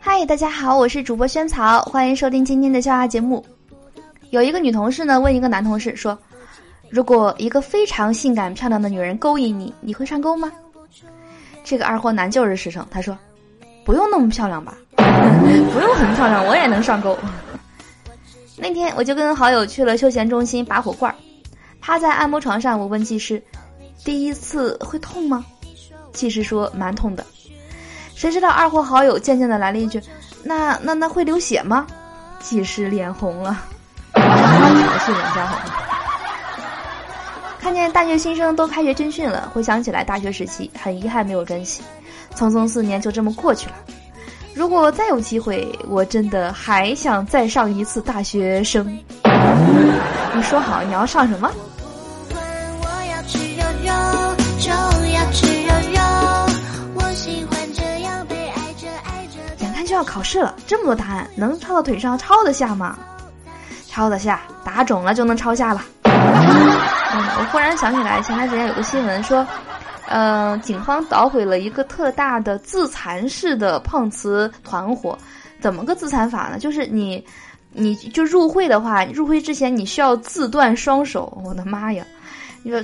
嗨，大家好，我是主播萱草，欢迎收听今天的笑话节目。有一个女同事呢，问一个男同事说：“如果一个非常性感漂亮的女人勾引你，你会上钩吗？”这个二货男就是实诚，他说：“不用那么漂亮吧，不用很漂亮，我也能上钩。”那天我就跟好友去了休闲中心拔火罐儿，趴在按摩床上，我问技师：“第一次会痛吗？”技师说：“蛮痛的。”谁知道二货好友渐渐的来了一句：“那那那会流血吗？”技师脸红了，是脸家红。看见大学新生都开学军训了，回想起来大学时期，很遗憾没有珍惜，匆匆四年就这么过去了。如果再有机会，我真的还想再上一次大学生。你说好你要上什么？考试了，这么多答案能抄到腿上抄得下吗？抄得下，打肿了就能抄下了。嗯，我忽然想起来，前段时间有个新闻说。呃，警方捣毁了一个特大的自残式的碰瓷团伙，怎么个自残法呢？就是你，你就入会的话，入会之前你需要自断双手。我的妈呀！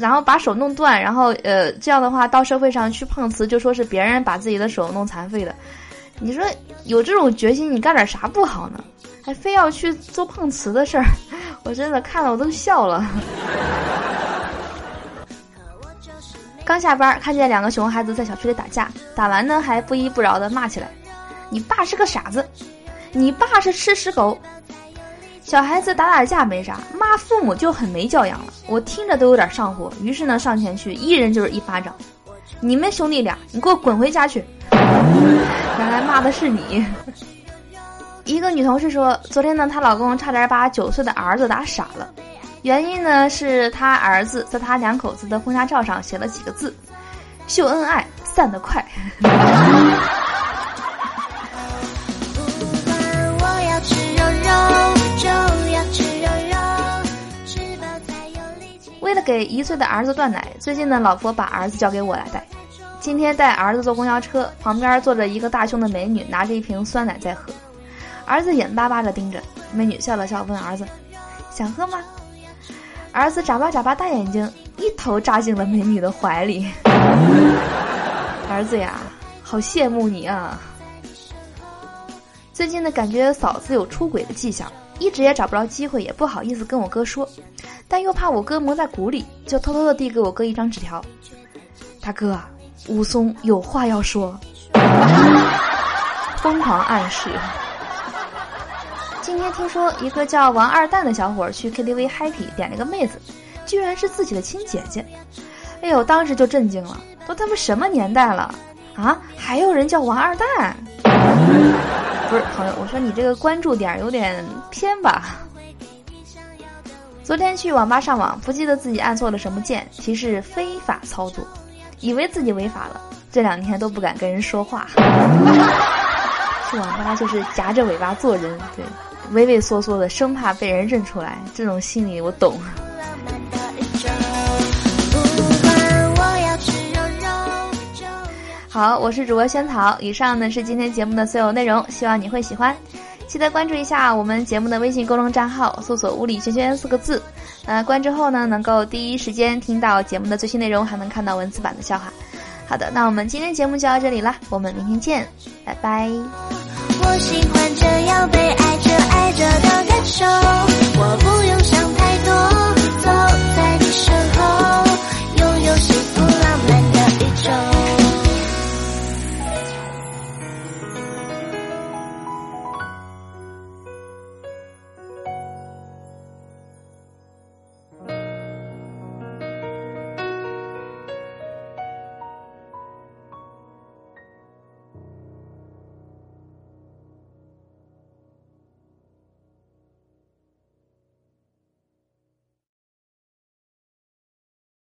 然后把手弄断，然后呃，这样的话到社会上去碰瓷，就说是别人把自己的手弄残废的。你说有这种决心，你干点啥不好呢？还非要去做碰瓷的事儿，我真的看了我都笑了。刚下班，看见两个熊孩子在小区里打架，打完呢还不依不饶的骂起来：“你爸是个傻子，你爸是吃屎狗。”小孩子打打架没啥，骂父母就很没教养了。我听着都有点上火，于是呢上前去一人就是一巴掌：“你们兄弟俩，你给我滚回家去！”原来骂的是你。一个女同事说，昨天呢她老公差点把九岁的儿子打傻了。原因呢，是他儿子在他两口子的婚纱照上写了几个字：“秀恩爱，散得快。”给一岁的儿子断奶，最近呢，老婆把儿子交给我来带。今天带儿子坐公交车，旁边坐着一个大胸的美女，拿着一瓶酸奶在喝。儿子眼巴巴地盯着美女，笑了笑，问儿子：“想喝吗？”儿子眨巴眨巴大眼睛，一头扎进了美女的怀里。儿子呀，好羡慕你啊！最近呢，感觉嫂子有出轨的迹象，一直也找不着机会，也不好意思跟我哥说，但又怕我哥蒙在鼓里，就偷偷的递给我哥一张纸条：“大哥，武松有话要说。”疯狂暗示。今天听说一个叫王二蛋的小伙去 KTV happy 点了个妹子，居然是自己的亲姐姐。哎呦，当时就震惊了，都他妈什么年代了啊？还有人叫王二蛋？不是朋友，我说你这个关注点有点偏吧。昨天去网吧上网，不记得自己按错了什么键，提示非法操作，以为自己违法了，这两天都不敢跟人说话。去网吧就是夹着尾巴做人，对。畏畏缩缩的，生怕被人认出来，这种心理我懂。好，我是主播萱草，以上呢是今天节目的所有内容，希望你会喜欢。记得关注一下我们节目的微信公众账号，搜索“物理轩轩”四个字。呃，关注后呢，能够第一时间听到节目的最新内容，还能看到文字版的笑话。好的，那我们今天节目就到这里了，我们明天见，拜拜。我喜欢这样被爱着爱。